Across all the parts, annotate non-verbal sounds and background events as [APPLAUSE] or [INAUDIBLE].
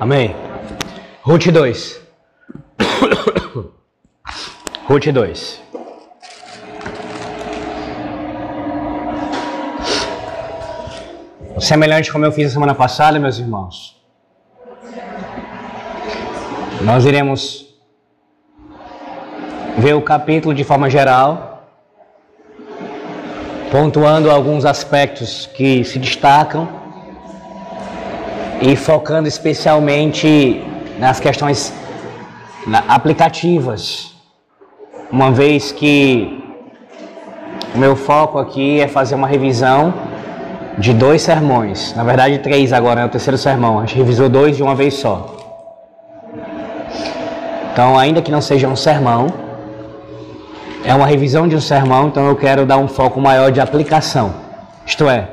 Amém. Ruth 2. [COUGHS] Ruth 2. Semelhante como eu fiz a semana passada, meus irmãos. Nós iremos ver o capítulo de forma geral, pontuando alguns aspectos que se destacam e focando especialmente nas questões aplicativas, uma vez que o meu foco aqui é fazer uma revisão de dois sermões, na verdade três agora, é o terceiro sermão, a gente revisou dois de uma vez só. Então, ainda que não seja um sermão, é uma revisão de um sermão, então eu quero dar um foco maior de aplicação. Isto é,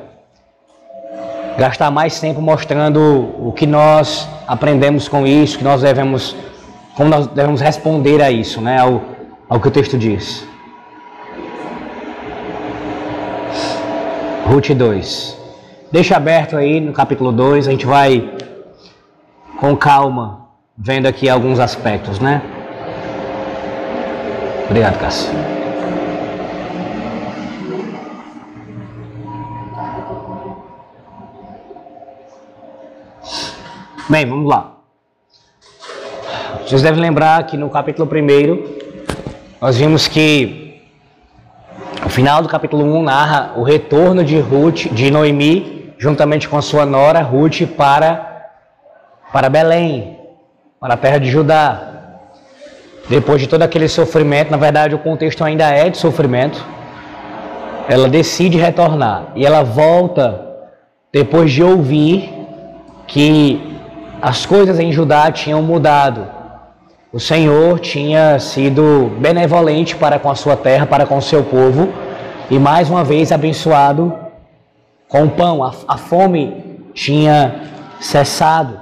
gastar mais tempo mostrando o que nós aprendemos com isso, que nós devemos, como nós devemos responder a isso, né, ao, ao que o texto diz. Ruth 2. Deixa aberto aí no capítulo 2, a gente vai com calma vendo aqui alguns aspectos, né? Obrigado, Cássio. Bem, vamos lá. Vocês devem lembrar que no capítulo 1 nós vimos que o final do capítulo 1 narra o retorno de Ruth, de Noemi, juntamente com a sua nora Ruth para, para Belém, para a terra de Judá. Depois de todo aquele sofrimento, na verdade o contexto ainda é de sofrimento, ela decide retornar e ela volta depois de ouvir que as coisas em Judá tinham mudado. O Senhor tinha sido benevolente para com a sua terra, para com o seu povo, e mais uma vez abençoado com o pão. A, a fome tinha cessado.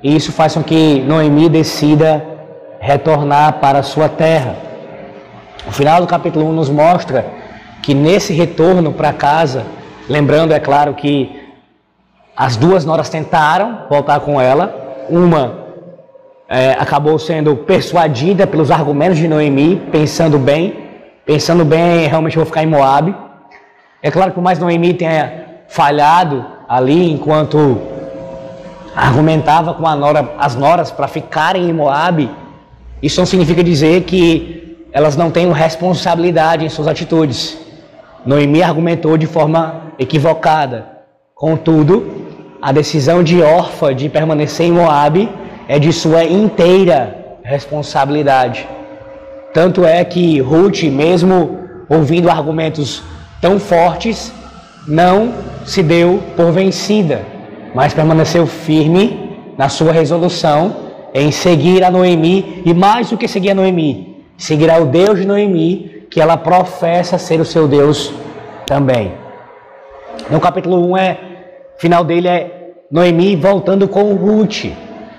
E isso faz com que Noemi decida retornar para a sua terra. O final do capítulo 1 nos mostra que nesse retorno para casa, lembrando, é claro, que as duas noras tentaram voltar com ela, uma é, acabou sendo persuadida pelos argumentos de Noemi, pensando bem, pensando bem, realmente vou ficar em Moab. É claro que por mais Noemi tenha falhado ali enquanto argumentava com nora, as noras para ficarem em Moab, isso não significa dizer que elas não tenham responsabilidade em suas atitudes. Noemi argumentou de forma equivocada. Contudo, a decisão de Orfa de permanecer em Moab é de sua inteira responsabilidade. Tanto é que Ruth, mesmo ouvindo argumentos tão fortes, não se deu por vencida mas permaneceu firme na sua resolução em seguir a Noemi e mais do que seguir a Noemi, seguir ao Deus de Noemi, que ela professa ser o seu Deus também. No capítulo 1 é final dele é Noemi voltando com Ruth.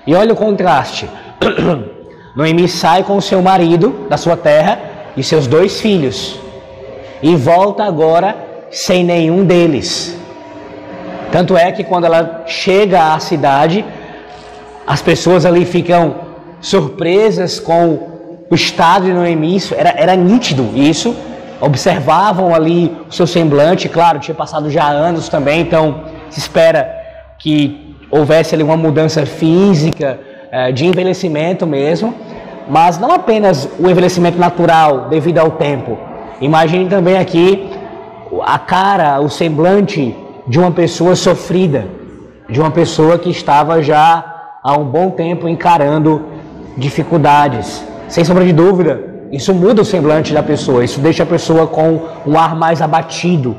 E olha o contraste. [CLEARS THROAT] Noemi sai com seu marido da sua terra e seus dois filhos e volta agora sem nenhum deles. Tanto é que quando ela chega à cidade, as pessoas ali ficam surpresas com o estado de Noemi, isso era, era nítido isso, observavam ali o seu semblante, claro, tinha passado já anos também, então se espera que houvesse ali uma mudança física, eh, de envelhecimento mesmo, mas não apenas o envelhecimento natural devido ao tempo. Imagine também aqui a cara, o semblante de uma pessoa sofrida, de uma pessoa que estava já há um bom tempo encarando dificuldades. Sem sombra de dúvida, isso muda o semblante da pessoa, isso deixa a pessoa com um ar mais abatido,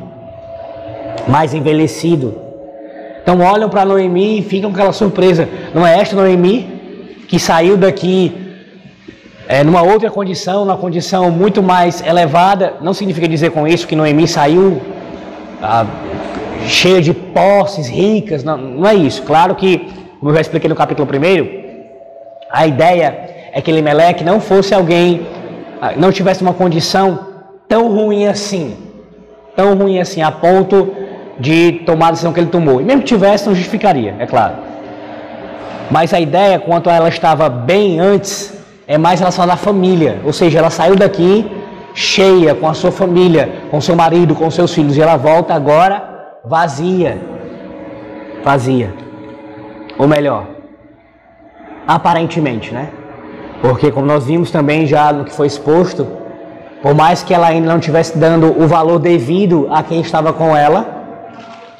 mais envelhecido. Então olham para Noemi e ficam com aquela surpresa. Não é esta Noemi que saiu daqui é, numa outra condição, numa condição muito mais elevada? Não significa dizer com isso que Noemi saiu ah, cheia de posses ricas, não, não é isso. Claro que, como eu já expliquei no capítulo 1, a ideia é que Elimelec não fosse alguém, ah, não tivesse uma condição tão ruim assim, tão ruim assim, a ponto de tomar a decisão que ele tomou. E mesmo que tivesse, não justificaria, é claro. Mas a ideia, quanto ela estava bem antes, é mais relacionada à família. Ou seja, ela saiu daqui cheia com a sua família, com seu marido, com seus filhos, e ela volta agora vazia. Vazia. Ou melhor, aparentemente, né? Porque como nós vimos também já no que foi exposto, por mais que ela ainda não estivesse dando o valor devido a quem estava com ela,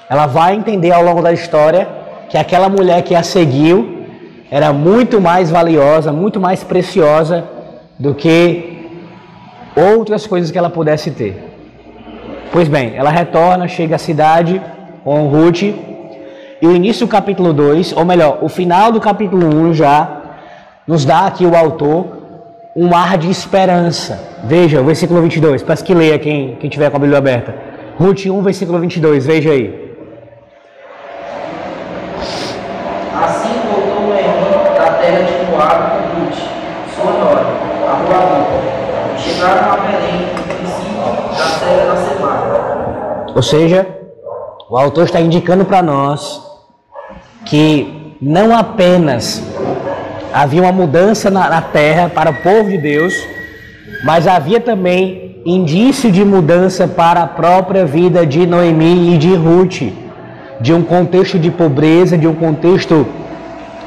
ela vai entender ao longo da história que aquela mulher que a seguiu era muito mais valiosa, muito mais preciosa do que outras coisas que ela pudesse ter. Pois bem, ela retorna, chega à cidade com Ruth, e o início do capítulo 2, ou melhor, o final do capítulo 1 um já nos dá aqui o autor um ar de esperança. Veja o versículo 22, peço que leia quem, quem tiver com a Bíblia aberta. Ruth 1, versículo 22, veja aí. Assim voltou Noemi da terra de Moab com Ruth, sua nora, a A Belém, princípio da da semana. Ou seja, o autor está indicando para nós que não apenas havia uma mudança na, na terra para o povo de Deus, mas havia também indício de mudança para a própria vida de Noemi e de Ruth, de um contexto de pobreza, de um contexto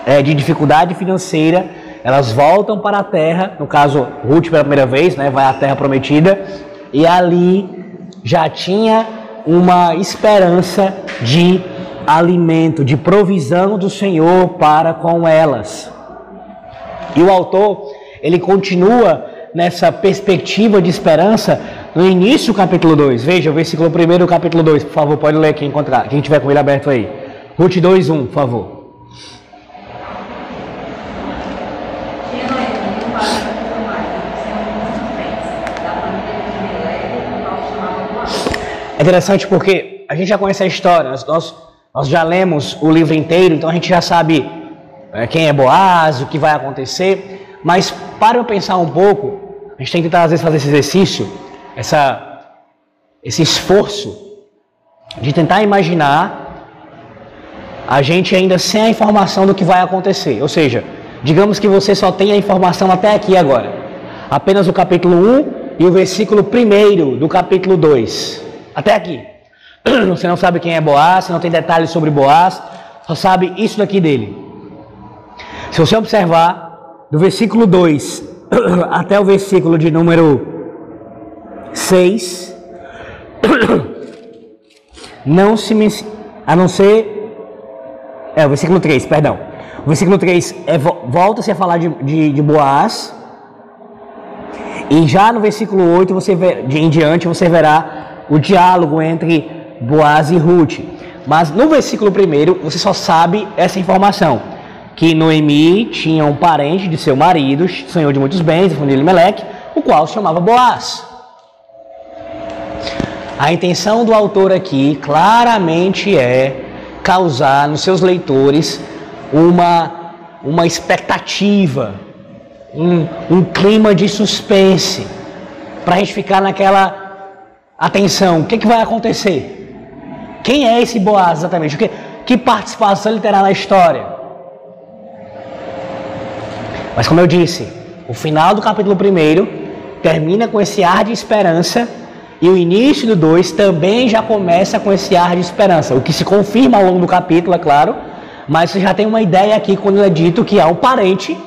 é, de dificuldade financeira. Elas voltam para a terra, no caso Ruth pela primeira vez, né, vai à terra prometida, e ali já tinha uma esperança de alimento, de provisão do Senhor para com elas. E o autor, ele continua nessa perspectiva de esperança no início do capítulo 2. Veja o versículo 1 do capítulo 2, por favor, pode ler quem encontrar, quem tiver com ele aberto aí. Ruth 2, 1, por favor. É interessante porque a gente já conhece a história, nós, nós já lemos o livro inteiro, então a gente já sabe é, quem é Boaz, o que vai acontecer, mas para eu pensar um pouco, a gente tem que tentar às vezes fazer esse exercício, essa, esse esforço de tentar imaginar a gente ainda sem a informação do que vai acontecer. Ou seja, digamos que você só tem a informação até aqui agora, apenas o capítulo 1 e o versículo 1 do capítulo 2. Até aqui. [CLEARS THROAT] Você não sabe quem é Boaz, você não tem detalhes sobre Boaz, só sabe isso daqui dele. Se você observar, do versículo 2 [CLEARS THROAT] até o versículo de número 6, [CLEARS THROAT] não se a não ser é o versículo 3, perdão. O versículo 3 é, volta-se a falar de, de, de, Boaz. E já no versículo 8 você vê, de em diante você verá o diálogo entre Boaz e Ruth. Mas no versículo 1 você só sabe essa informação que Noemi tinha um parente de seu marido, senhor de muitos bens, a família Meleque, o qual se chamava Boaz. A intenção do autor aqui claramente é causar nos seus leitores uma, uma expectativa, um, um clima de suspense, para a gente ficar naquela atenção: o que, que vai acontecer? Quem é esse Boaz exatamente? Que, que participação ele terá na história? Mas como eu disse, o final do capítulo 1 termina com esse ar de esperança e o início do 2 também já começa com esse ar de esperança, o que se confirma ao longo do capítulo, é claro, mas você já tem uma ideia aqui quando é dito que há um parente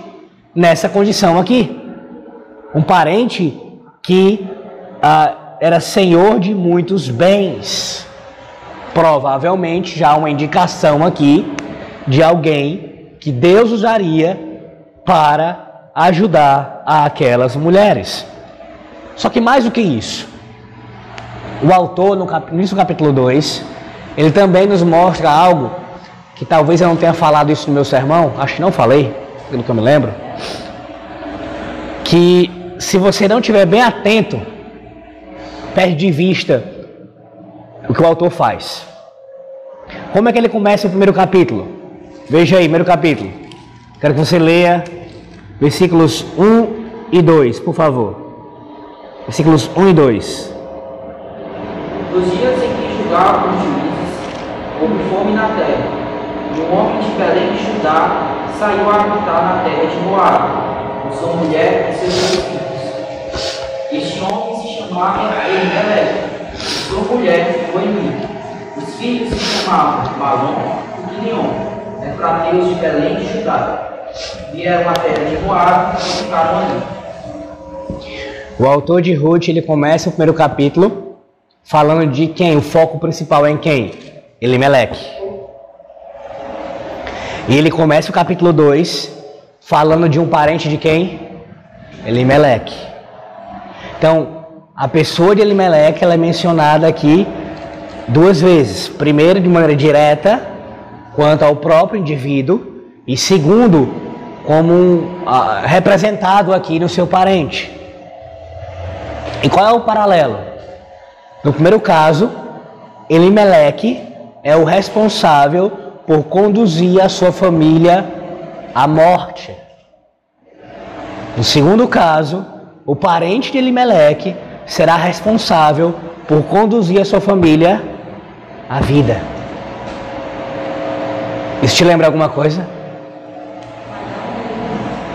nessa condição aqui. Um parente que ah, era senhor de muitos bens. Provavelmente já uma indicação aqui de alguém que Deus usaria para ajudar aquelas mulheres. Só que mais do que isso, o autor, no, cap... no capítulo 2, ele também nos mostra algo que talvez eu não tenha falado isso no meu sermão, acho que não falei, pelo que eu me lembro, que se você não estiver bem atento, perde de vista o que o autor faz. Como é que ele começa o primeiro capítulo? Veja aí, primeiro capítulo. Quero que você leia versículos 1 e 2, por favor. Versículos 1 e 2. Nos dias em que julgavam os juízes, houve fome na terra, E o homem de Belém de Judá saiu a habitar na terra de Moab, com sua mulher e seus filhos. Este homem se chamava Elimelech, sua mulher Noemi. Os filhos se chamavam Malom e Quilion, efrateus de Belém de Judá. Vieram à terra de Moab e ficaram ali. O autor de Ruth, ele começa o primeiro capítulo falando de quem? O foco principal é em quem? Elimelech. E ele começa o capítulo 2 falando de um parente de quem? Elimelech. Então, a pessoa de Elimelech ela é mencionada aqui duas vezes. Primeiro, de maneira direta, quanto ao próprio indivíduo, e segundo, como um, uh, representado aqui no seu parente. E qual é o paralelo? No primeiro caso, Elimelech é o responsável por conduzir a sua família à morte. No segundo caso, o parente de Elimelech será responsável por conduzir a sua família à vida. Isso te lembra alguma coisa?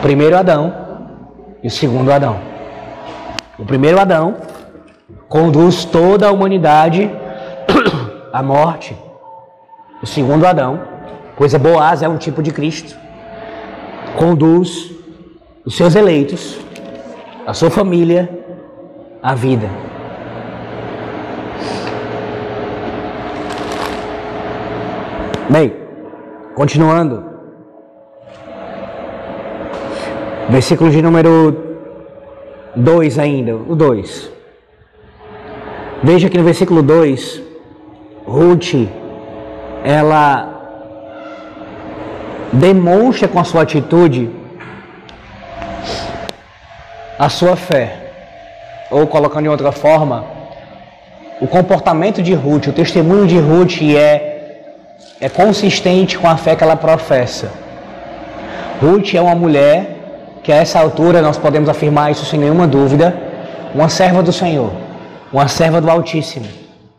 Primeiro Adão e o segundo Adão. O primeiro Adão conduz toda a humanidade [COUGHS] à morte. O segundo Adão, pois é Boaz é um tipo de Cristo, conduz os seus eleitos, a sua família, à vida. Bem, continuando. Versículo de número 2 ainda, o 2. Veja que no versículo 2, Ruth, ela demonstra com a sua atitude a sua fé. Ou colocando de outra forma, o comportamento de Ruth, o testemunho de Ruth é, é consistente com a fé que ela professa. Ruth é uma mulher que a essa altura nós podemos afirmar isso sem nenhuma dúvida, uma serva do Senhor, uma serva do Altíssimo.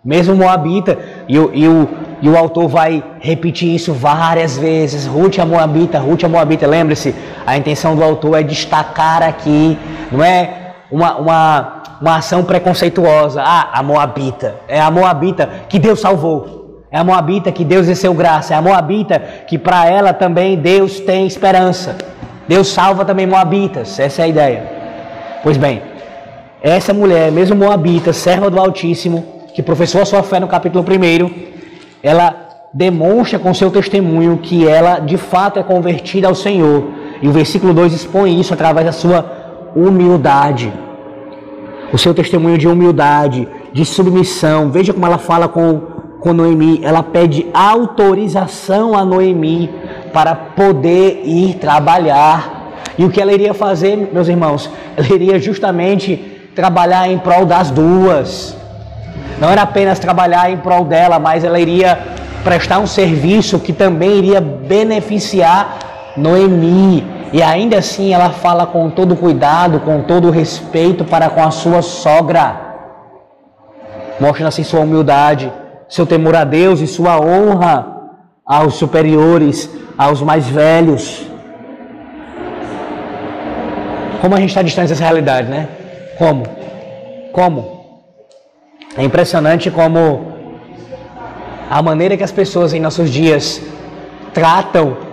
Mesmo Moabita, e o, e o, e o autor vai repetir isso várias vezes. Ruth a Moabita, Ruth a Moabita, lembre-se, a intenção do autor é destacar aqui, não é uma, uma, uma ação preconceituosa. Ah, a Moabita, é a Moabita que Deus salvou. É a Moabita que Deus desceu graça. É a Moabita que para ela também Deus tem esperança. Deus salva também Moabitas, essa é a ideia. Pois bem, essa mulher, mesmo Moabita, serva do Altíssimo, que professou a sua fé no capítulo 1, ela demonstra com seu testemunho que ela de fato é convertida ao Senhor. E o versículo 2 expõe isso através da sua humildade. O seu testemunho de humildade, de submissão. Veja como ela fala com, com Noemi. Ela pede autorização a Noemi para poder ir trabalhar. E o que ela iria fazer, meus irmãos? Ela iria justamente trabalhar em prol das duas. Não era apenas trabalhar em prol dela, mas ela iria prestar um serviço que também iria beneficiar Noemi. E ainda assim ela fala com todo cuidado, com todo respeito para com a sua sogra. Mostra assim sua humildade, seu temor a Deus e sua honra aos superiores, aos mais velhos. Como a gente está distante dessa realidade, né? Como? Como? É impressionante como a maneira que as pessoas em nossos dias tratam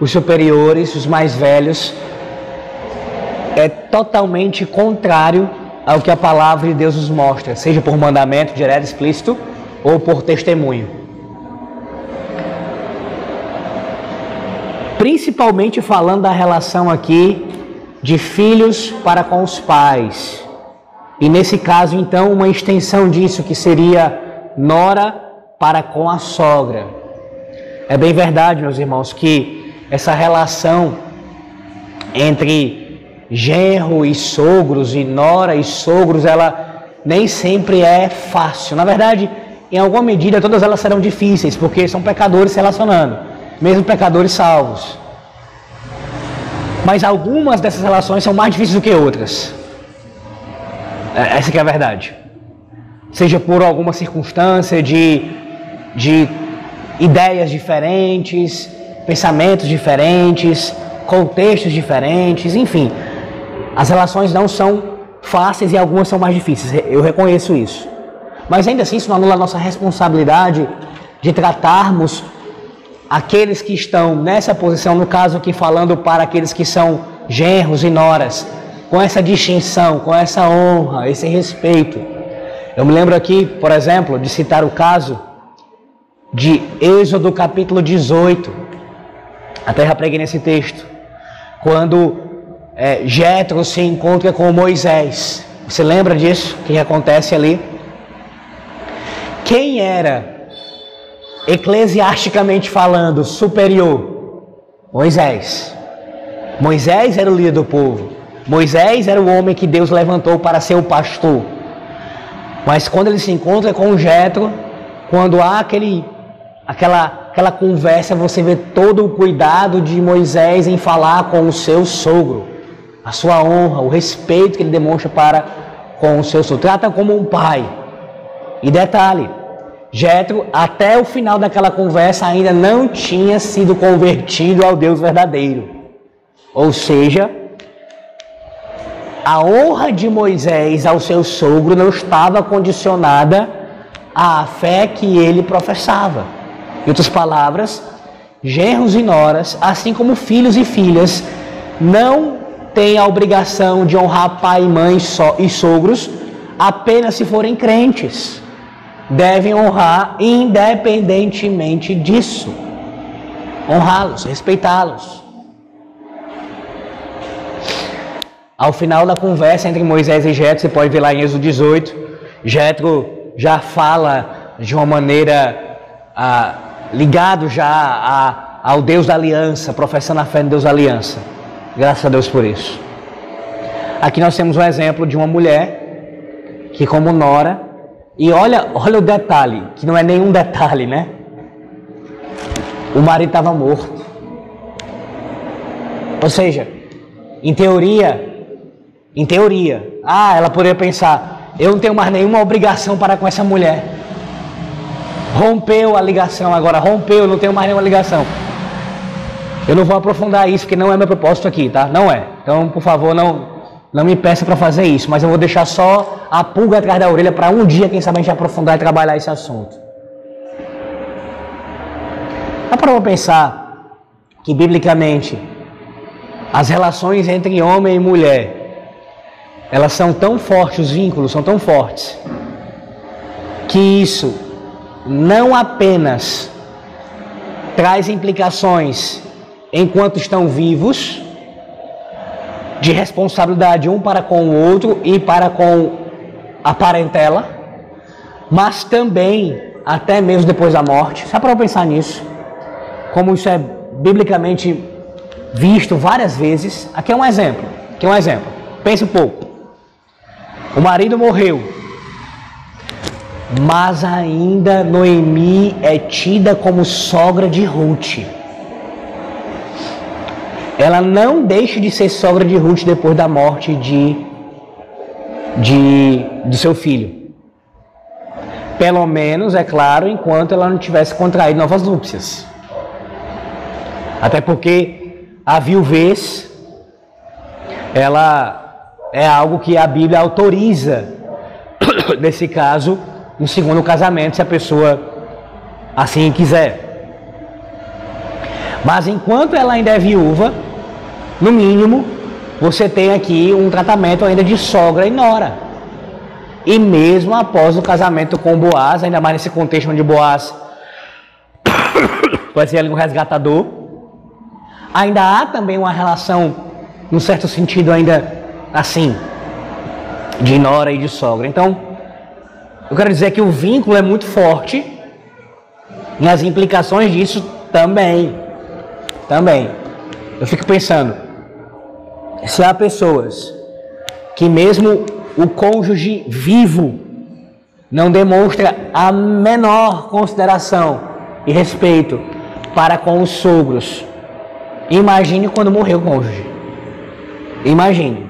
os superiores, os mais velhos, é totalmente contrário ao que a palavra de Deus nos mostra, seja por mandamento direto explícito ou por testemunho. principalmente falando da relação aqui de filhos para com os pais. E nesse caso, então, uma extensão disso que seria nora para com a sogra. É bem verdade, meus irmãos, que essa relação entre genro e sogros e nora e sogros, ela nem sempre é fácil. Na verdade, em alguma medida, todas elas serão difíceis, porque são pecadores se relacionando mesmo pecadores salvos. Mas algumas dessas relações são mais difíceis do que outras. É, essa é a verdade. Seja por alguma circunstância de, de ideias diferentes, pensamentos diferentes, contextos diferentes, enfim. As relações não são fáceis e algumas são mais difíceis, eu reconheço isso. Mas ainda assim, isso não anula a nossa responsabilidade de tratarmos aqueles que estão nessa posição, no caso aqui falando para aqueles que são genros e noras, com essa distinção, com essa honra, esse respeito. Eu me lembro aqui, por exemplo, de citar o caso de Êxodo capítulo 18. Até já preguei nesse texto. Quando é, Jetro se encontra com Moisés. Você lembra disso? O que acontece ali? Quem era, eclesiasticamente falando, superior? Moisés. Moisés era o líder do povo. Moisés era o homem que Deus levantou para ser o pastor. Mas quando ele se encontra com Jetro, quando há aquele, aquela, aquela conversa, você vê todo o cuidado de Moisés em falar com o seu sogro, a sua honra, o respeito que ele demonstra para com o seu sogro. Trata como um pai. E detalhe, Jetro, até o final daquela conversa, ainda não tinha sido convertido ao Deus verdadeiro. Ou seja, a honra de Moisés ao seu sogro não estava condicionada à fé que ele professava. Em outras palavras, genros e noras, assim como filhos e filhas, não têm a obrigação de honrar pai e mãe e sogros apenas se forem crentes. Devem honrar independentemente disso. Honrá-los, respeitá-los. Ao final da conversa entre Moisés e Jetro, você pode ver lá em Êxodo 18, Jetro já fala de uma maneira ah, ligado já a, ao Deus da aliança, professando a fé no Deus da aliança. Graças a Deus por isso. Aqui nós temos um exemplo de uma mulher que como nora, e olha, olha o detalhe, que não é nenhum detalhe, né? O marido estava morto. Ou seja, em teoria, em teoria. Ah, ela poderia pensar: eu não tenho mais nenhuma obrigação para com essa mulher. Rompeu a ligação agora, rompeu, não tenho mais nenhuma ligação. Eu não vou aprofundar isso, porque não é meu propósito aqui, tá? Não é. Então, por favor, não, não me peça para fazer isso, mas eu vou deixar só a pulga atrás da orelha para um dia, quem sabe, a gente aprofundar e trabalhar esse assunto. Dá para pensar que, biblicamente, as relações entre homem e mulher elas são tão fortes, os vínculos são tão fortes, que isso não apenas traz implicações enquanto estão vivos, de responsabilidade um para com o outro e para com a parentela, mas também até mesmo depois da morte. Só para pensar nisso, como isso é biblicamente visto várias vezes. Aqui é um exemplo. Aqui é um exemplo. Pense um pouco. O marido morreu. Mas ainda Noemi é tida como sogra de Ruth. Ela não deixa de ser sogra de Ruth depois da morte de, de do seu filho. Pelo menos, é claro, enquanto ela não tivesse contraído novas núpcias. Até porque a viuvez, ela é algo que a Bíblia autoriza, [COUGHS] nesse caso, um segundo casamento, se a pessoa assim quiser. Mas enquanto ela ainda é viúva, no mínimo, você tem aqui um tratamento ainda de sogra e nora. E mesmo após o casamento com Boaz, ainda mais nesse contexto onde Boaz [COUGHS] vai ser ali um resgatador, ainda há também uma relação, num certo sentido, ainda assim, de nora e de sogra. Então, eu quero dizer que o vínculo é muito forte e as implicações disso também. Também. Eu fico pensando, se há pessoas que mesmo o cônjuge vivo não demonstra a menor consideração e respeito para com os sogros, imagine quando morreu o cônjuge. Imagine.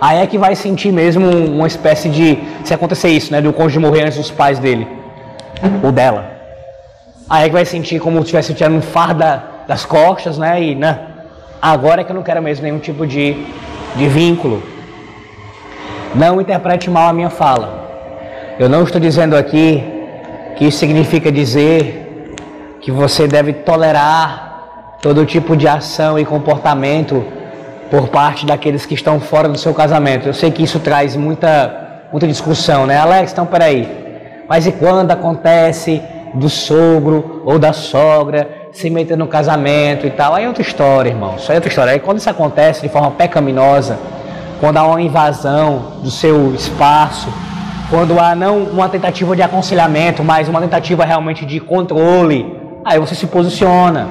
Aí é que vai sentir mesmo uma espécie de. Se acontecer isso, né? Do cônjuge morrer antes dos pais dele. Ou dela. Aí é que vai sentir como se estivesse tirando um fardo das costas, né? E né? agora é que eu não quero mesmo nenhum tipo de, de vínculo. Não interprete mal a minha fala. Eu não estou dizendo aqui que isso significa dizer que você deve tolerar todo tipo de ação e comportamento por parte daqueles que estão fora do seu casamento. Eu sei que isso traz muita, muita discussão, né? Alex, então peraí. Mas e quando acontece do sogro ou da sogra se meter no casamento e tal? Aí é outra história, irmão. Isso é outra história. Aí quando isso acontece de forma pecaminosa, quando há uma invasão do seu espaço, quando há não uma tentativa de aconselhamento, mas uma tentativa realmente de controle, aí você se posiciona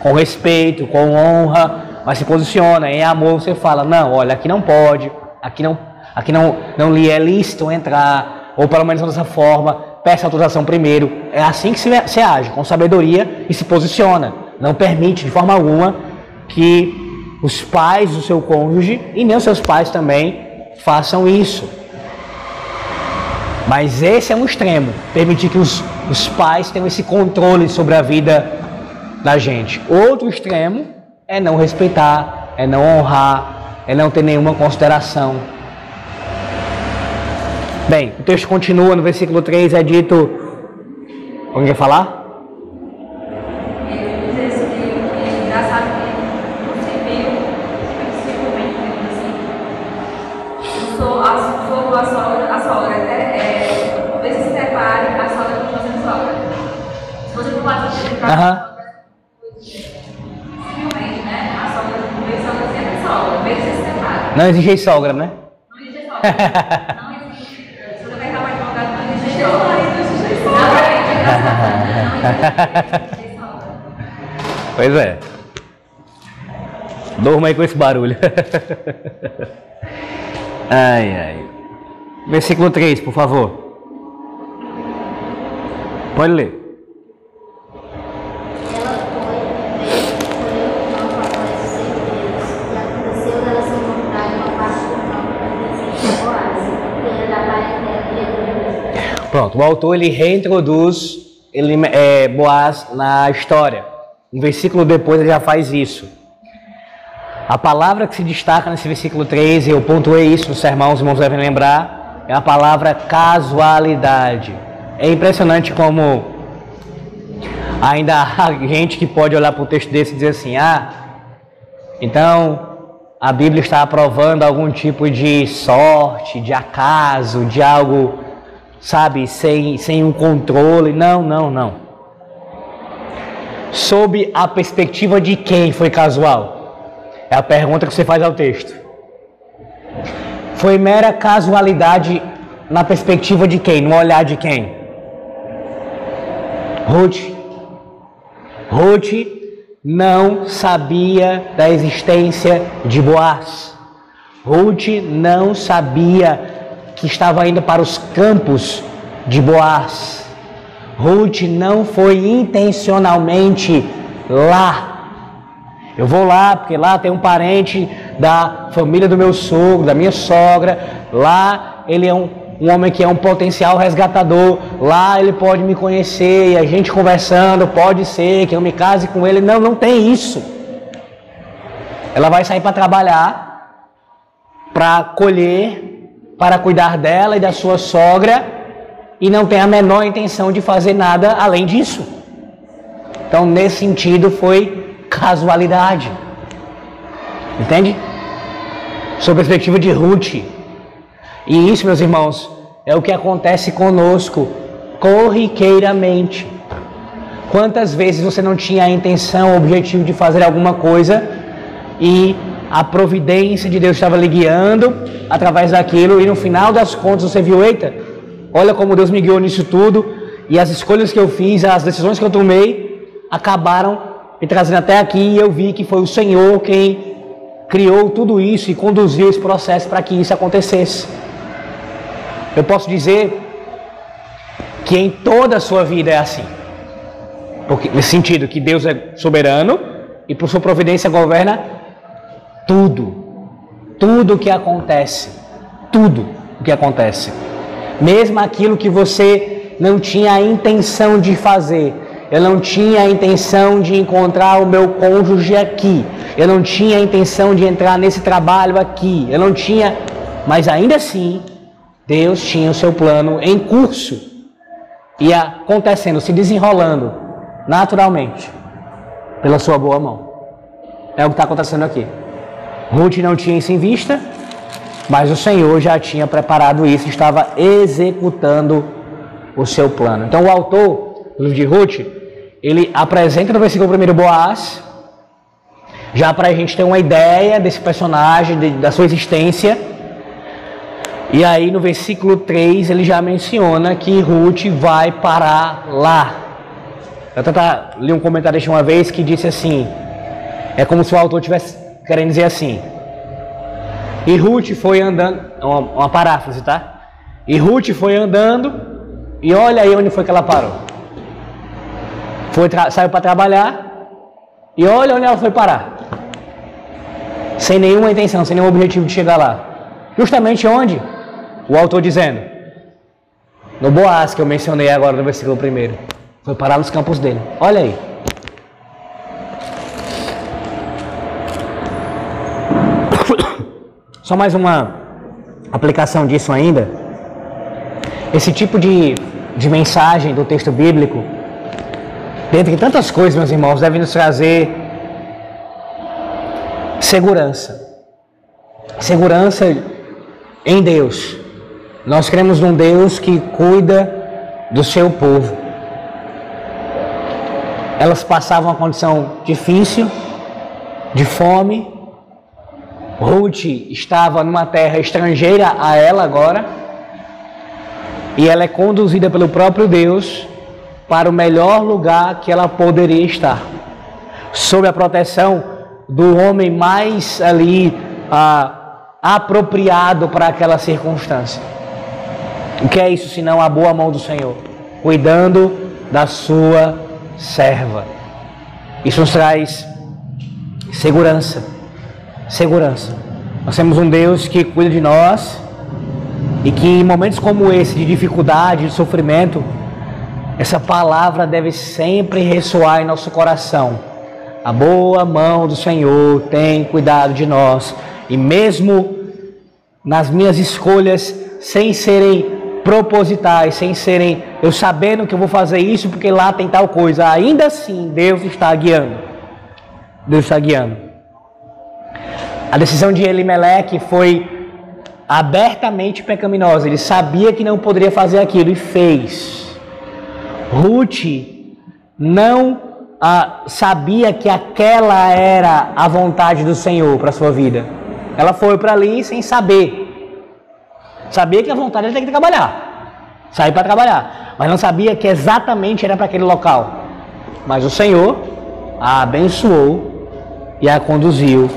com respeito, com honra, mas se posiciona em amor, você fala: "Não, olha, aqui não pode, aqui não, aqui não não lhe é lícito entrar", ou pelo menos dessa forma, peça autorização primeiro. É assim que se, se age, com sabedoria e se posiciona. Não permite de forma alguma que os pais do seu cônjuge e nem os seus pais também façam isso. Mas esse é um extremo, permitir que os, os pais tenham esse controle sobre a vida da gente. Outro extremo é não respeitar, é não honrar, é não ter nenhuma consideração. Bem, o texto continua no versículo 3, é dito. Alguém quer falar? Aham. Não existe sogra, né? Não existe sogra. Não existe. Se você reclamar de advogado, não existe sogra. Não existe sogra. Pois é. Dorma aí com esse barulho. ai, ai. Versículo 3, por favor. Pode ler. Pronto, o autor ele reintroduz ele, é, Boaz na história. Um versículo depois ele já faz isso. A palavra que se destaca nesse versículo 13, eu pontuei isso no sermão, os irmãos devem lembrar, é a palavra casualidade. É impressionante como ainda [LAUGHS] há gente que pode olhar para um texto desse e dizer assim: ah, então a Bíblia está aprovando algum tipo de sorte, de acaso, de algo sabe, sem, sem um controle. Não, não, não. Sob a perspectiva de quem foi casual? É a pergunta que você faz ao texto. Foi mera casualidade na perspectiva de quem? No olhar de quem? Ruth. Ruth não sabia da existência de Boaz. Ruth não sabia que estava indo para os campos de Boaz. Ruth não foi intencionalmente lá. Eu vou lá porque lá tem um parente da família do meu sogro, da minha sogra. Lá ele é um, um homem que é um potencial resgatador. Lá ele pode me conhecer e a gente conversando, pode ser que eu me case com ele. Não, não tem isso. Ela vai sair para trabalhar, para colher para cuidar dela e da sua sogra e não tem a menor intenção de fazer nada além disso. Então, nesse sentido, foi casualidade. Entende? Sob a perspectiva de Ruth. E isso, meus irmãos, é o que acontece conosco corriqueiramente. Quantas vezes você não tinha a intenção, o objetivo de fazer alguma coisa e a providência de Deus estava lhe guiando através daquilo, e no final das contas você viu, eita, olha como Deus me guiou nisso tudo, e as escolhas que eu fiz, as decisões que eu tomei, acabaram me trazendo até aqui, e eu vi que foi o Senhor quem criou tudo isso e conduziu esse processo para que isso acontecesse. Eu posso dizer que em toda a sua vida é assim. Porque, nesse sentido, que Deus é soberano e por sua providência governa tudo, tudo o que acontece, tudo o que acontece, mesmo aquilo que você não tinha a intenção de fazer, Eu não tinha a intenção de encontrar o meu cônjuge aqui. Eu não tinha a intenção de entrar nesse trabalho aqui. Eu não tinha. Mas ainda assim, Deus tinha o seu plano em curso. E acontecendo, se desenrolando naturalmente, pela sua boa mão. É o que está acontecendo aqui. Ruth não tinha isso em vista, mas o Senhor já tinha preparado isso, estava executando o seu plano. Então o autor do livro de Ruth, ele apresenta no versículo 1 Boaz, já para a gente ter uma ideia desse personagem, de, da sua existência. E aí no versículo 3 ele já menciona que Ruth vai parar lá. Eu até li um comentário de uma vez que disse assim: é como se o autor tivesse querendo dizer assim. E Ruth foi andando, uma, uma paráfrase, tá? E Ruth foi andando e olha aí onde foi que ela parou. Foi saiu para trabalhar e olha onde ela foi parar. Sem nenhuma intenção, sem nenhum objetivo de chegar lá. Justamente onde? O autor dizendo. No Boaz, que eu mencionei agora no versículo 1. Foi parar nos campos dele. Olha aí. Só mais uma aplicação disso ainda. Esse tipo de de mensagem do texto bíblico, dentre tantas coisas, meus irmãos, deve nos trazer segurança. Segurança em Deus. Nós cremos num Deus que cuida do seu povo. Elas passavam uma condição difícil, de fome. Ruth estava numa terra estrangeira a ela agora e ela é conduzida pelo próprio Deus para o melhor lugar que ela poderia estar, sob a proteção do homem mais ali ah, apropriado para aquela circunstância. O que é isso senão a boa mão do Senhor, cuidando da sua serva? Isso nos traz segurança. Segurança. Nós temos um Deus que cuida de nós e que em momentos como esse, de dificuldade, de sofrimento, essa palavra deve sempre ressoar em nosso coração. A boa mão do Senhor tem cuidado de nós. E mesmo nas minhas escolhas, sem serem propositais, sem serem eu sabendo que eu vou fazer isso porque lá tem tal coisa, ainda assim Deus está guiando. Deus está guiando. A decisão de Elimelech foi abertamente pecaminosa. Ele sabia que não poderia fazer aquilo e fez. Ruth não ah, sabia que aquela era a vontade do Senhor para sua vida. Ela foi para ali sem saber. Sabia que a vontade era ter que trabalhar. Sair para trabalhar. Mas não sabia que exatamente era para aquele local. Mas o Senhor a abençoou e a conduziu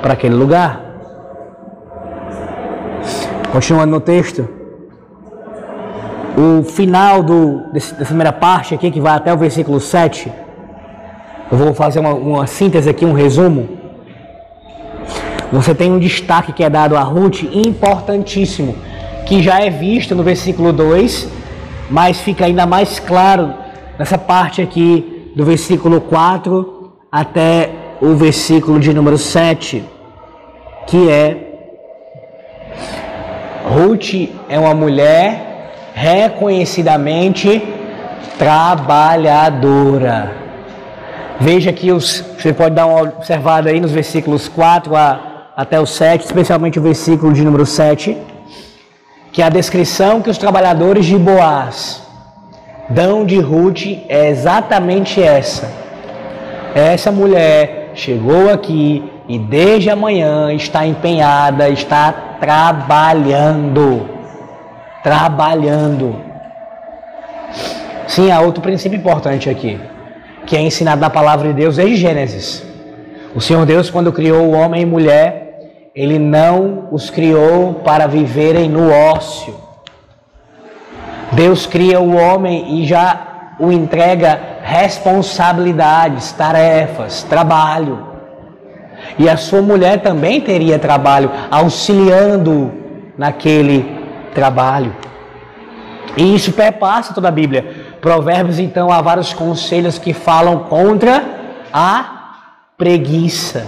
para aquele lugar. Continuando no texto, o final do, desse, dessa primeira parte aqui, que vai até o versículo 7, eu vou fazer uma, uma síntese aqui, um resumo. Você tem um destaque que é dado a Ruth importantíssimo, que já é visto no versículo 2, mas fica ainda mais claro nessa parte aqui do versículo 4 até o versículo de número 7, que é Ruth é uma mulher reconhecidamente trabalhadora. Veja que os, você pode dar uma observada aí nos versículos 4 a, até o 7, especialmente o versículo de número 7, que a descrição que os trabalhadores de Boaz dão de Ruth é exatamente essa. Essa mulher chegou aqui e desde amanhã está empenhada, está trabalhando. Trabalhando. Sim, há outro princípio importante aqui, que é ensinado na palavra de Deus desde Gênesis. O Senhor Deus, quando criou o homem e mulher, ele não os criou para viverem no ócio. Deus cria o homem e já o entrega responsabilidades, tarefas, trabalho. E a sua mulher também teria trabalho, auxiliando naquele trabalho. E isso perpassa toda a Bíblia. Provérbios, então, há vários conselhos que falam contra a preguiça.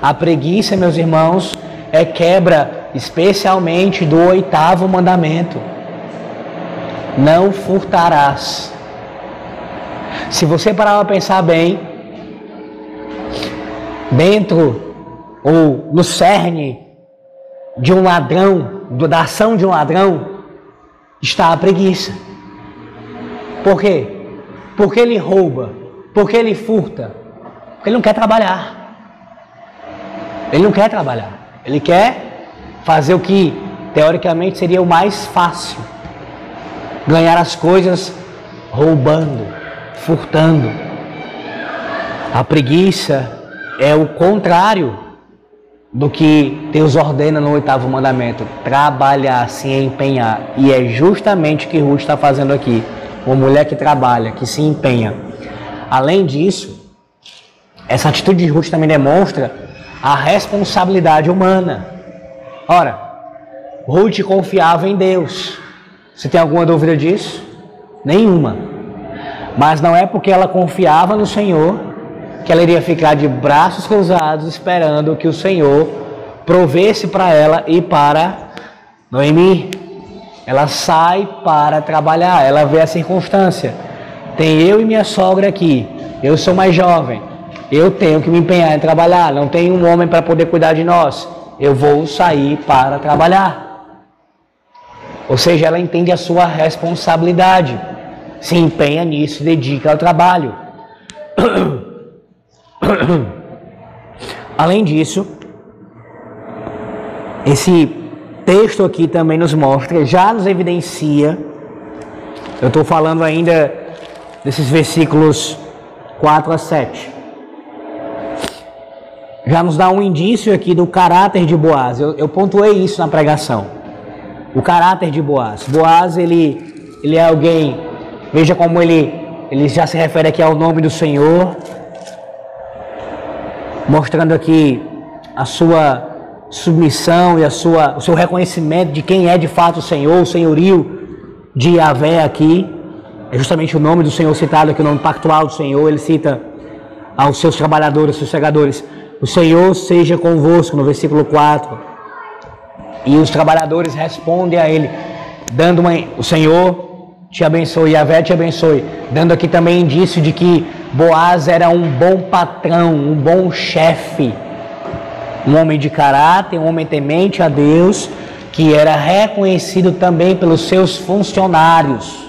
A preguiça, meus irmãos, é quebra especialmente do oitavo mandamento: não furtarás. Se você parar para pensar bem, dentro ou no cerne de um ladrão, da ação de um ladrão, está a preguiça. Por quê? Porque ele rouba, porque ele furta, porque ele não quer trabalhar. Ele não quer trabalhar. Ele quer fazer o que teoricamente seria o mais fácil: ganhar as coisas roubando, furtando. A preguiça é o contrário do que Deus ordena no oitavo mandamento: trabalhar, se empenhar. E é justamente o que Ruth está fazendo aqui. Uma mulher que trabalha, que se empenha. Além disso, essa atitude de Ruth também demonstra a responsabilidade humana. Ora, Ruth confiava em Deus. Você tem alguma dúvida disso? Nenhuma. Mas não é porque ela confiava no Senhor que ela iria ficar de braços cruzados esperando que o Senhor provesse para ela e para Noemi. Ela sai para trabalhar, ela vê a circunstância. Tem eu e minha sogra aqui. Eu sou mais jovem. Eu tenho que me empenhar em trabalhar. Não tem um homem para poder cuidar de nós. Eu vou sair para trabalhar. Ou seja, ela entende a sua responsabilidade. Se empenha nisso, dedica ao trabalho. [COUGHS] Além disso, esse texto aqui também nos mostra, já nos evidencia, eu estou falando ainda desses versículos 4 a 7. Já nos dá um indício aqui do caráter de Boaz. Eu, eu pontuei isso na pregação. O caráter de Boaz. Boaz, ele, ele é alguém, veja como ele, ele já se refere aqui ao nome do Senhor, mostrando aqui a sua submissão e a sua, o seu reconhecimento de quem é de fato o Senhor, o senhorio de Yahvé aqui. É justamente o nome do Senhor citado aqui, o nome pactual do Senhor. Ele cita aos seus trabalhadores, seus segadores: O Senhor seja convosco, no versículo 4. E os trabalhadores respondem a ele, dando uma, o Senhor te abençoe, Yahvé te abençoe. Dando aqui também indício de que Boaz era um bom patrão, um bom chefe, um homem de caráter, um homem temente a Deus, que era reconhecido também pelos seus funcionários.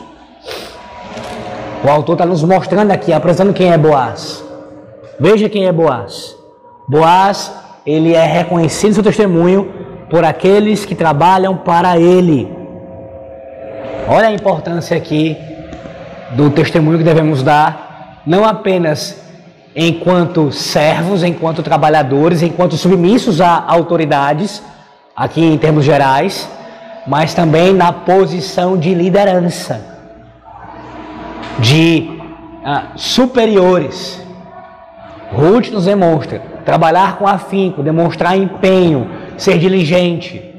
O autor está nos mostrando aqui, apresentando quem é Boaz. Veja quem é Boaz. Boaz, ele é reconhecido seu testemunho por aqueles que trabalham para ele. Olha a importância aqui do testemunho que devemos dar, não apenas enquanto servos, enquanto trabalhadores, enquanto submissos a autoridades, aqui em termos gerais, mas também na posição de liderança, de ah, superiores. Ruth nos demonstra trabalhar com afinco, demonstrar empenho, ser diligente.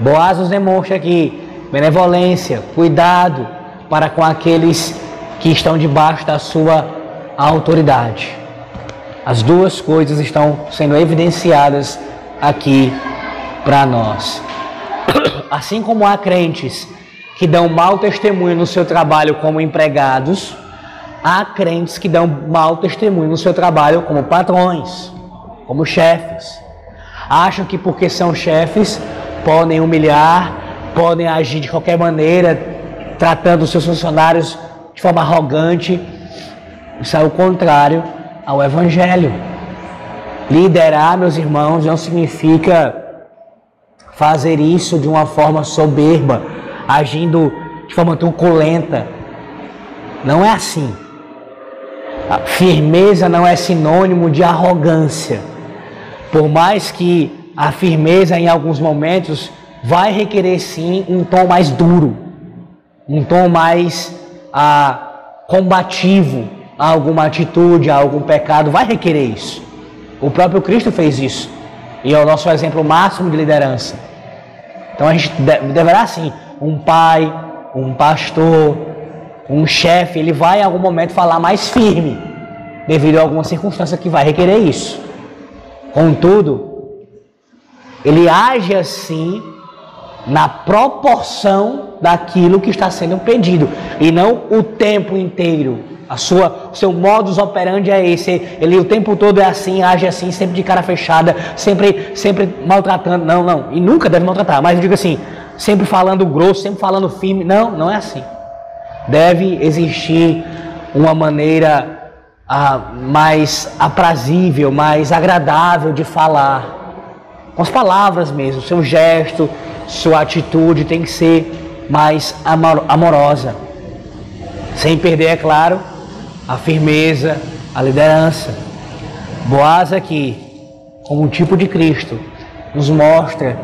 Boaz nos demonstra aqui benevolência, cuidado para com aqueles que estão debaixo da sua autoridade. As duas coisas estão sendo evidenciadas aqui para nós. [COUGHS] Assim como há crentes que dão mau testemunho no seu trabalho como empregados, há crentes que dão mau testemunho no seu trabalho como patrões, como chefes. Acham que porque são chefes podem humilhar, podem agir de qualquer maneira, tratando seus funcionários de forma arrogante. Isso é o contrário ao Evangelho. Liderar, meus irmãos, não significa fazer isso de uma forma soberba, agindo de forma truculenta. Não é assim. A firmeza não é sinônimo de arrogância. Por mais que a firmeza em alguns momentos vai requerer sim um tom mais duro, um tom mais ah, combativo a alguma atitude, a algum pecado, vai requerer isso. O próprio Cristo fez isso e é o nosso exemplo máximo de liderança. Então a gente deverá sim, um pai, um pastor, um chefe, ele vai em algum momento falar mais firme, devido a alguma circunstância que vai requerer isso. Contudo, ele age assim na proporção daquilo que está sendo pedido e não o tempo inteiro. A sua, o seu modus operandi é esse. Ele o tempo todo é assim, age assim, sempre de cara fechada, sempre, sempre maltratando. Não, não. E nunca deve maltratar. Mas eu digo assim, sempre falando grosso, sempre falando firme. Não, não é assim. Deve existir uma maneira ah, mais aprazível, mais agradável de falar. Com as palavras mesmo, seu gesto, sua atitude tem que ser mais amorosa. Sem perder, é claro, a firmeza, a liderança. Boaz aqui, como um tipo de Cristo, nos mostra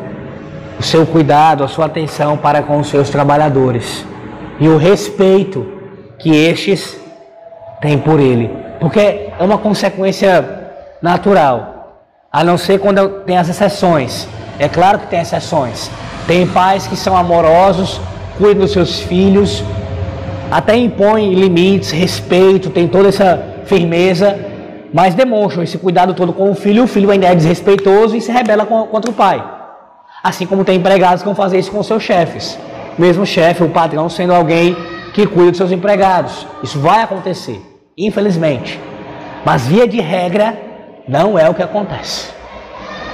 o seu cuidado, a sua atenção para com os seus trabalhadores e o respeito que estes têm por ele, porque é uma consequência natural, a não ser quando tem as exceções. É claro que tem exceções. Tem pais que são amorosos, cuidam dos seus filhos, até impõem limites, respeito, tem toda essa firmeza, mas demonstram esse cuidado todo com o filho, o filho ainda é desrespeitoso e se rebela contra o pai. Assim como tem empregados que vão fazer isso com seus chefes. Mesmo o chefe, o patrão, sendo alguém que cuida dos seus empregados. Isso vai acontecer, infelizmente. Mas via de regra, não é o que acontece.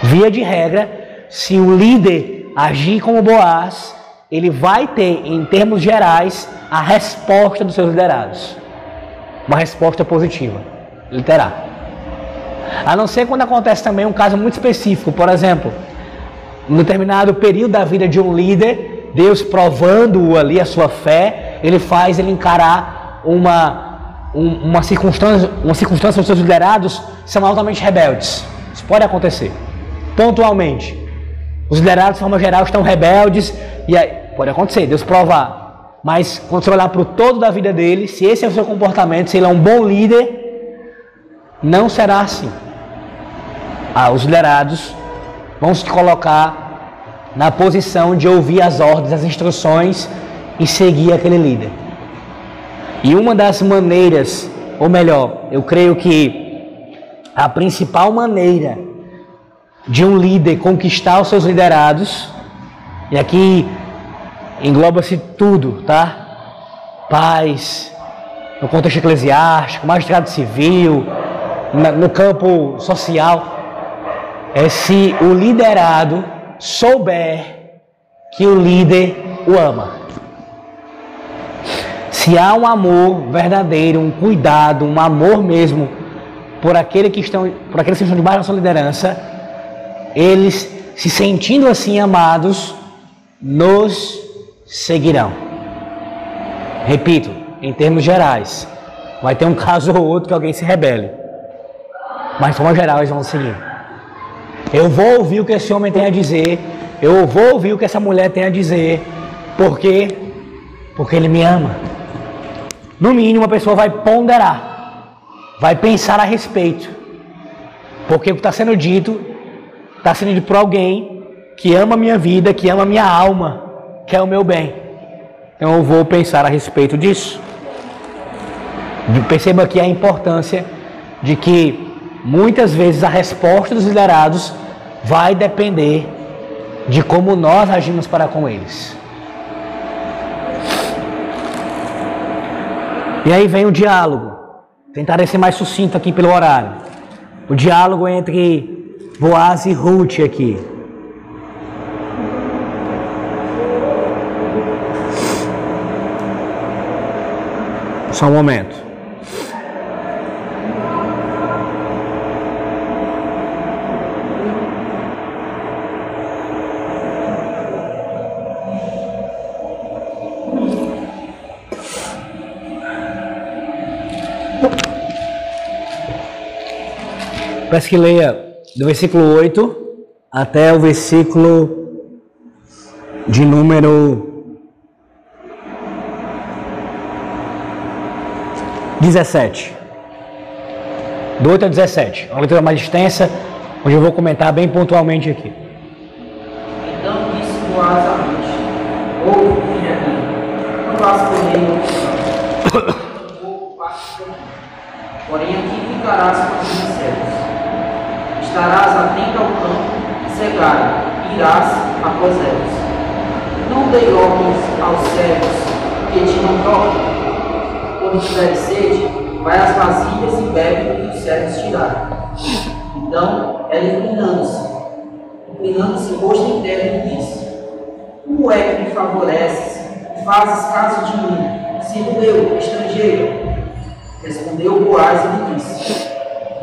Via de regra, se o líder agir como Boaz, ele vai ter, em termos gerais, a resposta dos seus liderados. Uma resposta positiva. Ele terá. A não ser quando acontece também um caso muito específico, por exemplo, um determinado período da vida de um líder, Deus provando-o ali a sua fé, ele faz ele encarar uma, um, uma, circunstância, uma circunstância dos seus liderados são altamente rebeldes. Isso pode acontecer. Pontualmente. Os liderados, de forma geral, estão rebeldes e aí, pode acontecer, Deus provar. Mas quando você olhar para o todo da vida dele, se esse é o seu comportamento, se ele é um bom líder, não será assim. Ah, os liderados vão se colocar na posição de ouvir as ordens, as instruções e seguir aquele líder. E uma das maneiras, ou melhor, eu creio que a principal maneira de um líder conquistar os seus liderados, e aqui engloba-se tudo, tá? Paz, no contexto eclesiástico, magistrado civil, no campo social, é se o liderado souber que o líder o ama. Se há um amor verdadeiro, um cuidado, um amor mesmo por, aquele que estão, por aqueles que estão debaixo da sua liderança, eles se sentindo assim amados, nos seguirão. Repito, em termos gerais, vai ter um caso ou outro que alguém se rebele, mas de forma geral eles vão seguir. Eu vou ouvir o que esse homem tem a dizer. Eu vou ouvir o que essa mulher tem a dizer. Por quê? Porque ele me ama. No mínimo, a pessoa vai ponderar, vai pensar a respeito. Porque o que está sendo dito está sendo dito por alguém que ama a minha vida, que ama a minha alma, que é o meu bem. Então eu vou pensar a respeito disso. Perceba aqui a importância de que muitas vezes a resposta dos liderados vai depender de como nós agimos para com eles. E aí vem o diálogo. Tentarei ser mais sucinto aqui pelo horário. O diálogo entre Boaz e Ruth aqui. Só um momento. Peço que leia do versículo 8 até o versículo de número 17. Do 8 a 17. Uma leitura mais extensa, onde eu vou comentar bem pontualmente aqui. Então disse Boaz a Ruth, ouve, filha minha, não vás comer [COUGHS] Porém aqui ficarás com. Estarás atento ao campo e cegário, e irás após elas. Não dei ordens aos servos que te não tocam. Quando tiveres sede, vai às vasilhas e bebe o que os servos tiraram. Então ela inclinando-se, inclinando-se rosto em terra, e disse: Como é que me favoreces e fazes caso de mim, sendo eu estrangeiro? Respondeu Boaz e lhe disse: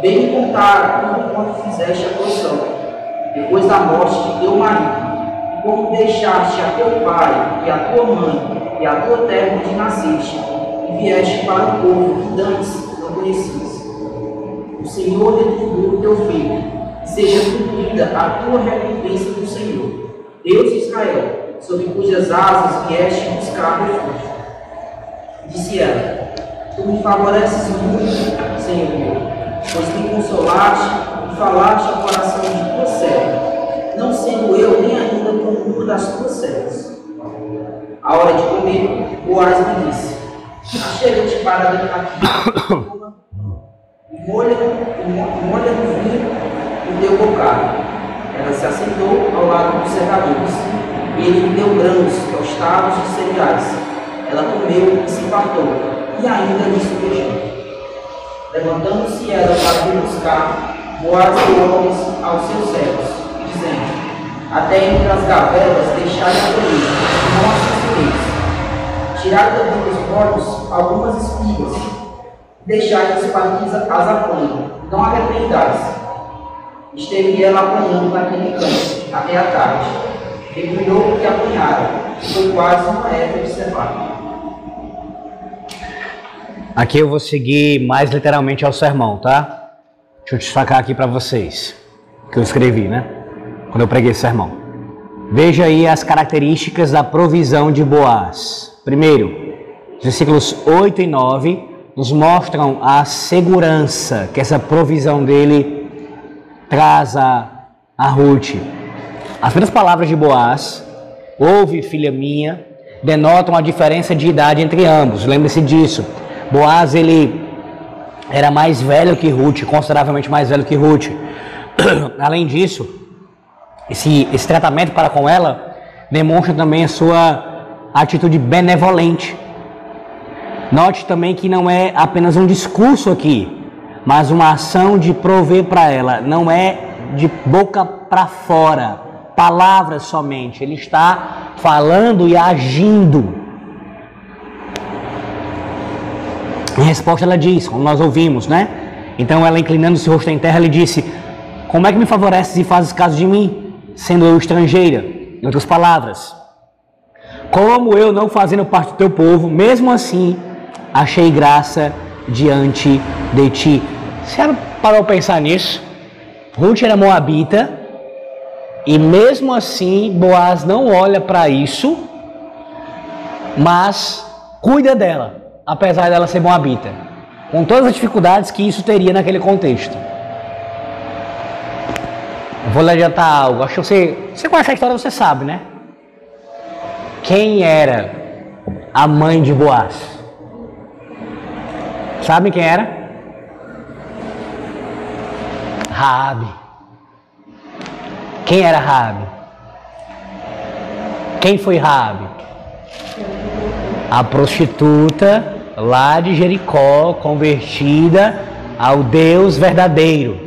Bem me contaram como quando fizeste a porção, depois da morte de teu marido, e como deixaste a teu pai e a tua mãe e a tua terra onde nasceste, e vieste para o povo que dantes não conhecias. O Senhor retribuiu teu filho, e seja cumprida a tua recompensa do Senhor, Deus de Israel, sob cujas asas vieste buscar refúgio. Disse ela, Tu me favoreces muito, Senhor meu, pois me consolaste e falaste ao coração de tua serva, não sendo eu nem ainda como uma das tuas servas. A hora de comer, Boaz me disse: Achega-te para aqui, e [COUGHS] molha, e molha no vinho o teu bocado. Ela se assentou ao lado dos serradores, e ele me deu grãos, tostados de cereais. Ela comeu e se fartou e ainda lhe sugeriu. Levantando-se ela para vir buscar, Boaz ordens aos seus servos, dizendo: Até entre as gavelas deixai a colheita, as suscireis. Tirai também dos porcos algumas espigas, deixai-as para que as apanhem, não arrependais. Esteve ela apanhando naquele campo, até a tarde. Recolheu o que apanharam, foi quase uma época de cevada. Aqui eu vou seguir mais literalmente ao sermão, tá? Deixa eu destacar aqui para vocês, que eu escrevi, né? Quando eu preguei sermão. Veja aí as características da provisão de Boaz. Primeiro, os versículos 8 e 9 nos mostram a segurança que essa provisão dele traz a, a Ruth. As primeiras palavras de Boaz, ouve, filha minha, denotam a diferença de idade entre ambos. Lembre-se disso. Boaz ele era mais velho que Ruth, consideravelmente mais velho que Ruth. [CLEARS THROAT] Além disso, esse, esse tratamento para com ela demonstra também a sua atitude benevolente. Note também que não é apenas um discurso aqui, mas uma ação de prover para ela. Não é de boca para fora, palavras somente. Ele está falando e agindo. Em resposta, ela diz, como nós ouvimos, né? Então, ela inclinando-se o rosto em terra, ele disse: Como é que me favoreces e fazes caso de mim, sendo eu estrangeira? Em outras palavras, como eu não fazendo parte do teu povo, mesmo assim achei graça diante de ti. Você parou para pensar nisso? Ruth era moabita e mesmo assim Boaz não olha para isso, mas cuida dela apesar dela ser moabita, com todas as dificuldades que isso teria naquele contexto. Eu vou lhe adiantar algo, acho que você, você conhece a história, você sabe, né? Quem era a mãe de Boaz? Sabe quem era? Raabe. Quem era Raabe? Quem foi Raabe? A prostituta lá de Jericó, convertida ao Deus verdadeiro,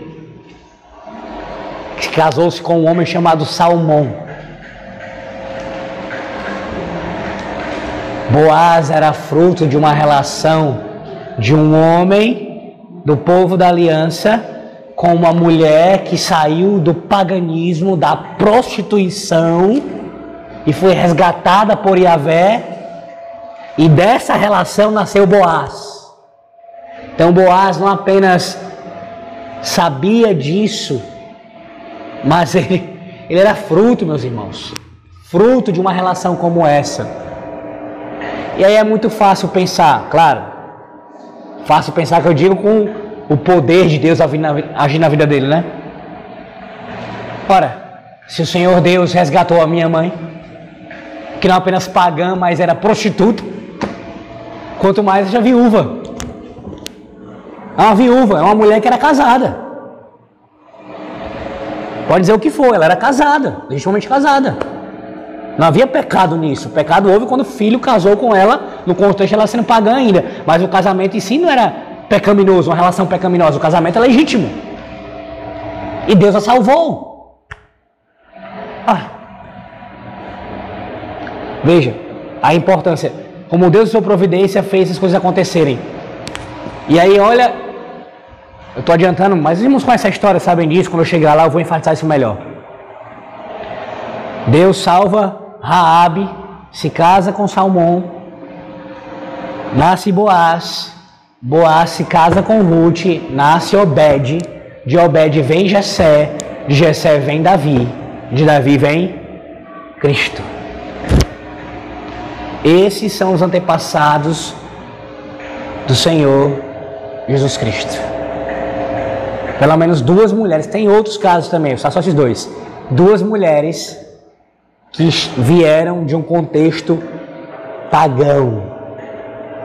que casou-se com um homem chamado Salmão. Boaz era fruto de uma relação de um homem do povo da aliança com uma mulher que saiu do paganismo, da prostituição e foi resgatada por Yahvé e dessa relação nasceu Boaz. Então Boaz não apenas sabia disso, mas [LAUGHS] ele, ele era fruto, meus irmãos, fruto de uma relação como essa. E aí é muito fácil pensar, claro, fácil pensar que eu digo com o poder de Deus agir na vida dele, né? Ora, se o Senhor Deus resgatou a minha mãe, que não apenas pagã, mas era prostituta, Quanto mais a viúva. É uma viúva, é uma mulher que era casada. Pode dizer o que for, ela era casada, legitimamente casada. Não havia pecado nisso. Pecado houve quando o filho casou com ela, no contexto ela sendo pagã ainda. Mas o casamento em si não era pecaminoso, uma relação pecaminosa. O casamento é legítimo. E Deus a salvou. Ah. Veja a importância. Como Deus, sua providência, fez as coisas acontecerem. E aí, olha, eu estou adiantando, mas os irmãos conhecem a história, sabem disso. Quando eu chegar lá, eu vou enfatizar isso melhor. Deus salva Raabe, se casa com Salmão, nasce Boaz, Boaz se casa com Ruth, nasce Obed, de Obed vem Jessé, de Jessé vem Davi, de Davi vem Cristo. Esses são os antepassados do Senhor Jesus Cristo. Pelo menos duas mulheres, tem outros casos também, só esses dois. Duas mulheres que vieram de um contexto pagão,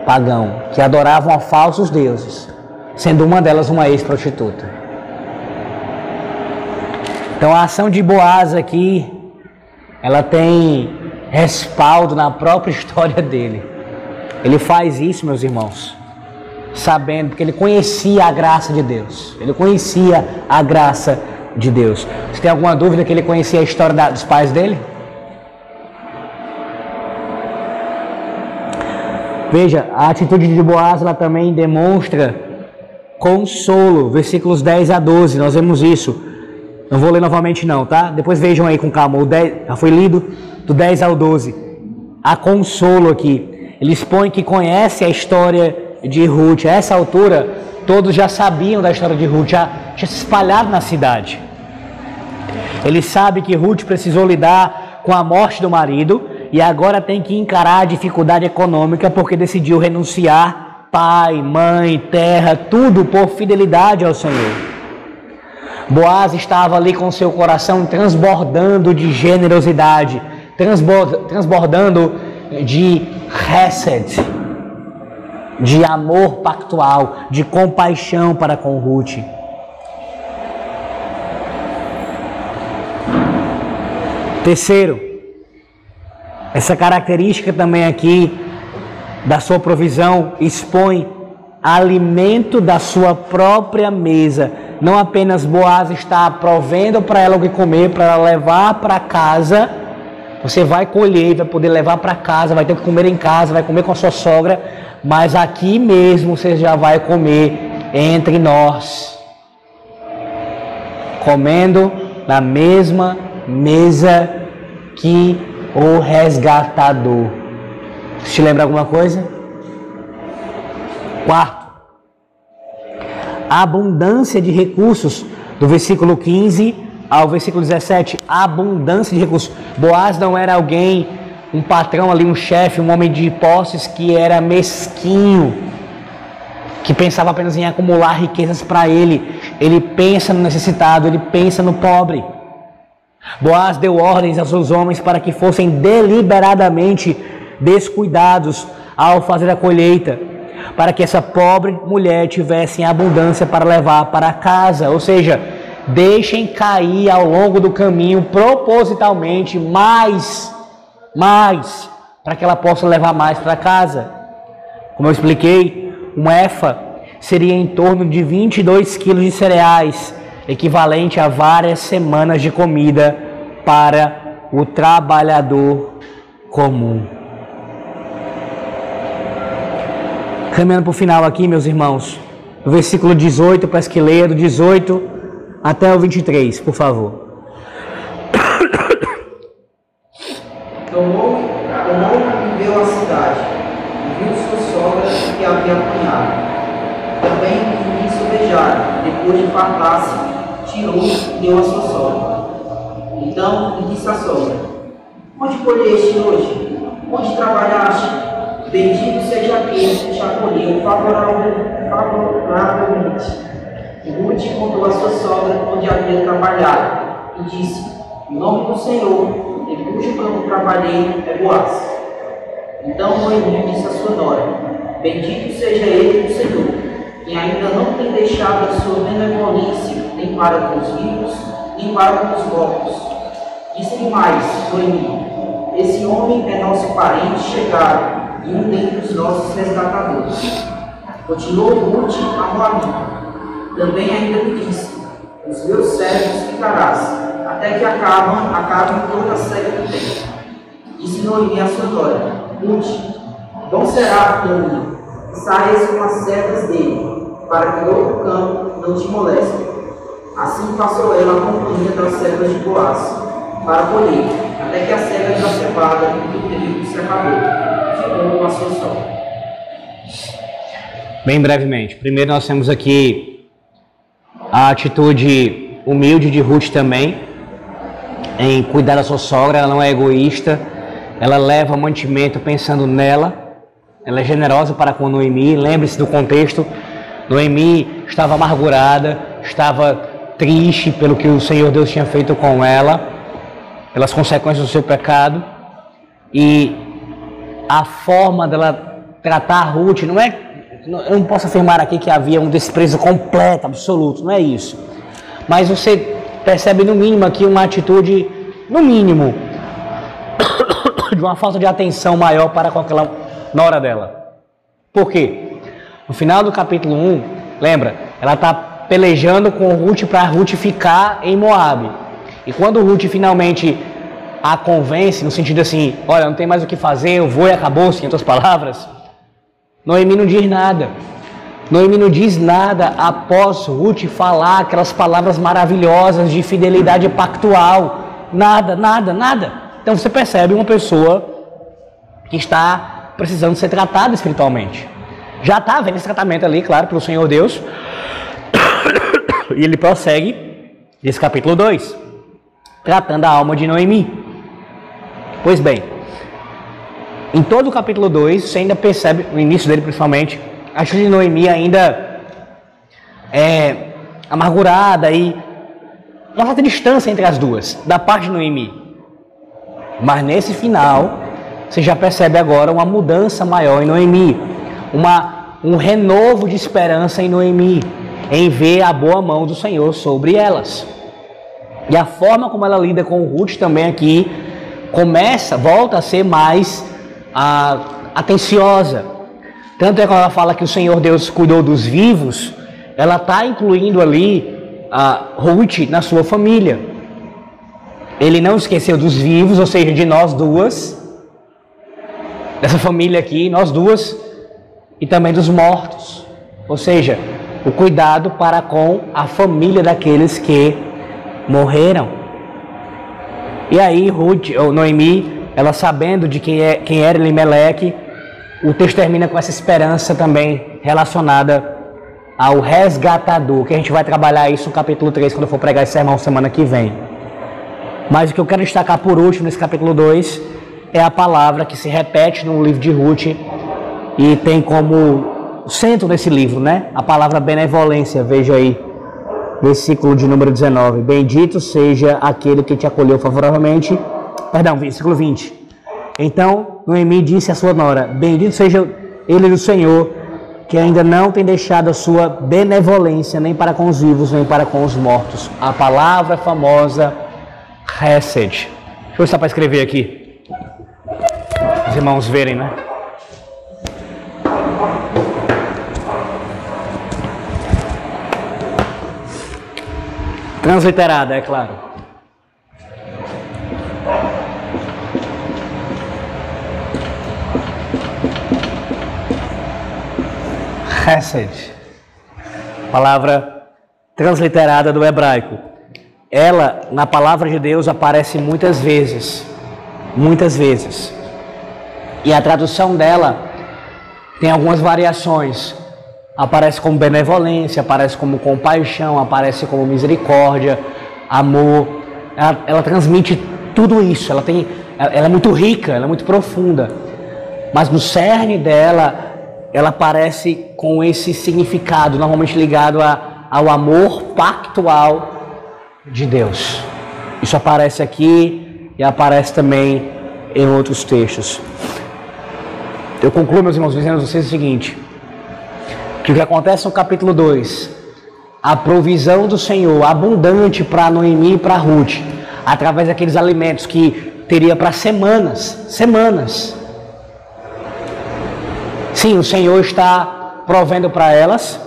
pagão, que adoravam a falsos deuses, sendo uma delas uma ex-prostituta. Então a ação de Boaz aqui, ela tem respaldo na própria [LAUGHS] história dele. Ele faz isso, meus irmãos, sabendo, porque ele conhecia a graça de Deus. Ele conhecia a graça de Deus. Você tem alguma dúvida que ele conhecia a história dos pais dele? Veja, a atitude de Boaz ela também demonstra consolo. Versículos 10 a 12, nós vemos isso. Não vou ler novamente não, tá? Depois vejam aí com calma. O 10, já foi lido do 10 ao 12. Há consolo aqui. Ele expõe que conhece a história de Ruth. A essa altura, todos já sabiam da história de Ruth, já, já se espalhado na cidade. Ele sabe que Ruth precisou lidar com a morte do marido e agora tem que encarar a dificuldade econômica porque decidiu renunciar pai, mãe, terra, tudo por fidelidade ao Senhor. Boaz estava ali com seu coração transbordando de generosidade, transbordando de hesed, de amor pactual, de compaixão para com Ruth. Terceiro, essa característica também aqui da sua provisão expõe alimento da sua própria mesa. Não apenas Boaz está provendo para ela o que comer, para ela levar para casa. Você vai colher, vai poder levar para casa, vai ter que comer em casa, vai comer com a sua sogra, mas aqui mesmo você já vai comer entre nós. Comendo na mesma mesa que o resgatador. Te lembra alguma coisa? Quarto, a abundância de recursos, do versículo 15 ao versículo 17, a abundância de recursos. Boaz não era alguém, um patrão ali, um chefe, um homem de posses que era mesquinho, que pensava apenas em acumular riquezas para ele. Ele pensa no necessitado, ele pensa no pobre. Boaz deu ordens aos seus homens para que fossem deliberadamente descuidados ao fazer a colheita, para que essa pobre mulher tivesse abundância para levar para casa, ou seja, deixem cair ao longo do caminho propositalmente mais, mais, para que ela possa levar mais para casa. Como eu expliquei, um efa seria em torno de 22 quilos de cereais equivalente a várias semanas de comida para o trabalhador comum. Caminhando para o final aqui, meus irmãos, o versículo 18, para do 18 até o 23, por favor. Tomou, tomou e veio à cidade, e viu sua sogra que havia apanhado. Também o viu beijar, depois de fartar-se tirou e deu a sua sogra. Então disse a sogra: Onde colheste hoje? Onde trabalhaste? Bendito seja aquele que te acolheu favoravelmente. Ruth contou a sua sogra onde havia trabalhado e disse: Em nome do Senhor, em cujo campo trabalhei, é Boaz. Então Noemi disse a sua nora: Bendito seja ele do Senhor, que ainda não tem deixado a sua benevolência nem para com os vivos, nem para com os mortos. Disse-lhe mais, Noemi: Esse homem é nosso parente chegado e um dentre os nossos resgatadores. Continuou Ruth a Moabita. Também ainda me disse: Os meus servos ficarás, até que acabam, acabem toda a série que tem. Disse Noemi a sua nora: Ruth, bom será, Noemi, que saias com as servas dele, para que outro campo não te moleste. Assim passou ela a companhia das servas de Boaz, para colher, até que a serva da cevada e do trigo se acabou. Uma só. Bem brevemente. Primeiro nós temos aqui a atitude humilde de Ruth também, em cuidar da sua sogra, ela não é egoísta, ela leva mantimento pensando nela, ela é generosa para com Noemi, lembre-se do contexto, Noemi estava amargurada, estava triste pelo que o Senhor Deus tinha feito com ela, pelas consequências do seu pecado, e a forma dela tratar Ruth não é eu não posso afirmar aqui que havia um desprezo completo, absoluto, não é isso. Mas você percebe no mínimo aqui uma atitude, no mínimo, [COUGHS] de uma falta de atenção maior para com aquela nora dela. Por quê? No final do capítulo 1, lembra, ela está pelejando com Ruth para Ruth ficar em Moab. E quando Ruth finalmente a convence, no sentido assim, olha, não tem mais o que fazer, eu vou e acabou-se, em outras palavras, Noemi não diz nada. Noemi não diz nada após Ruth falar aquelas palavras maravilhosas de fidelidade pactual. Nada, nada, nada. Então você percebe uma pessoa que está precisando ser tratada espiritualmente. Já está havendo esse tratamento ali, claro, pelo Senhor Deus. [COUGHS] E ele prossegue nesse capítulo 2, tratando a alma de Noemi. Pois bem, em todo o capítulo 2, você ainda percebe, no início dele principalmente, a atitude de Noemi ainda é amargurada e uma certa distância entre as duas, da parte de Noemi. Mas nesse final, você já percebe agora uma mudança maior em Noemi, uma, um renovo de esperança em Noemi, em ver a boa mão do Senhor sobre elas. E a forma como ela lida com Ruth também aqui começa, volta a ser mais a, atenciosa. Tanto é quando ela fala que o Senhor Deus cuidou dos vivos, ela está incluindo ali a Ruth na sua família. Ele não esqueceu dos vivos, ou seja, de nós duas, dessa família aqui, nós duas, e também dos mortos. Ou seja, o cuidado para com a família daqueles que morreram. E aí Ruth, ou Noemi, ela sabendo de quem, é, quem era Elimeleque, o texto termina com essa esperança também relacionada ao resgatador, que a gente vai trabalhar isso no capítulo 3, quando eu for pregar esse sermão semana que vem. Mas o que eu quero destacar por último nesse capítulo 2 é a palavra que se repete no livro de Ruth e tem como centro desse livro, né? A palavra benevolência, veja aí, versículo de número 19. Bendito seja aquele que te acolheu favoravelmente Perdão, versículo 20. Então Noemi disse à sua nora: Bendito seja ele do Senhor, que ainda não tem deixado a sua benevolência nem para com os vivos, nem para com os mortos. A palavra famosa Hesed. Deixa eu dá para escrever aqui. Os irmãos verem, né? Transliterada, é claro. Hesed, palavra transliterada do hebraico. Ela, na palavra de Deus, aparece muitas vezes. Muitas vezes. E a tradução dela tem algumas variações. Aparece como benevolência, aparece como compaixão, aparece como misericórdia, amor. Ela, ela transmite tudo isso. Ela, tem, ela é muito rica, ela é muito profunda. Mas no cerne dela ela aparece com esse significado, normalmente ligado a, ao amor pactual de Deus. Isso aparece aqui e aparece também em outros textos. Eu concluo, meus irmãos, dizendo a vocês o seguinte: que o que acontece no capítulo 2, a provisão do Senhor abundante para Noemi e para Ruth, através daqueles alimentos que teria para semanas, semanas. Sim, o Senhor está provendo para elas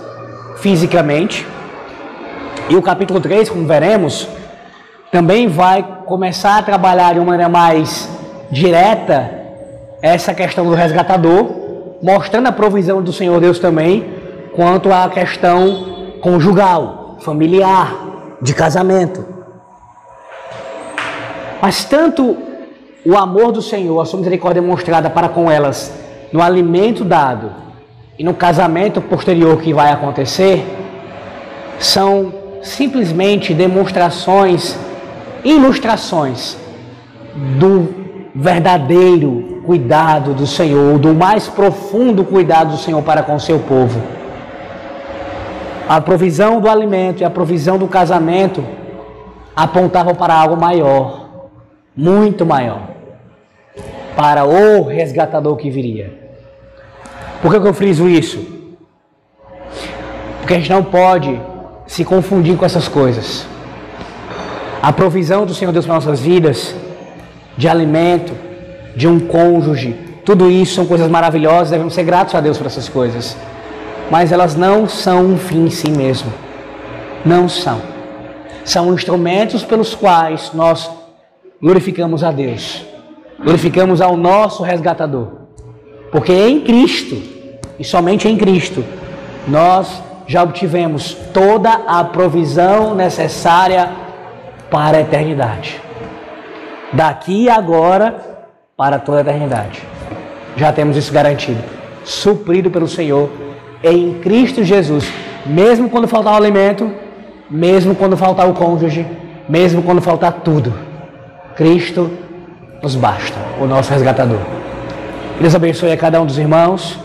fisicamente. E o capítulo 3, como veremos, também vai começar a trabalhar de uma maneira mais direta essa questão do resgatador, mostrando a provisão do Senhor Deus também quanto à questão conjugal, familiar, de casamento. Mas tanto o amor do Senhor, a sua misericórdia demonstrada para com elas no alimento dado e no casamento posterior que vai acontecer, são simplesmente demonstrações, ilustrações do verdadeiro cuidado do Senhor, do mais profundo cuidado do Senhor para com o seu povo. A provisão do alimento e a provisão do casamento apontavam para algo maior, muito maior, para o resgatador que viria. Por que eu friso isso? Porque a gente não pode se confundir com essas coisas. A provisão do Senhor Deus para nossas vidas de alimento, de um cônjuge. Tudo isso são coisas maravilhosas, devemos ser gratos a Deus por essas coisas. Mas elas não são um fim em si mesmo. Não são. São instrumentos pelos quais nós glorificamos a Deus. Glorificamos ao nosso resgatador. Porque em Cristo, e somente em Cristo, nós já obtivemos toda a provisão necessária para a eternidade daqui e agora para toda a eternidade. Já temos isso garantido, suprido pelo Senhor em Cristo Jesus, mesmo quando faltar o alimento, mesmo quando faltar o cônjuge, mesmo quando faltar tudo. Cristo nos basta, o nosso resgatador. Deus abençoe a cada um dos irmãos.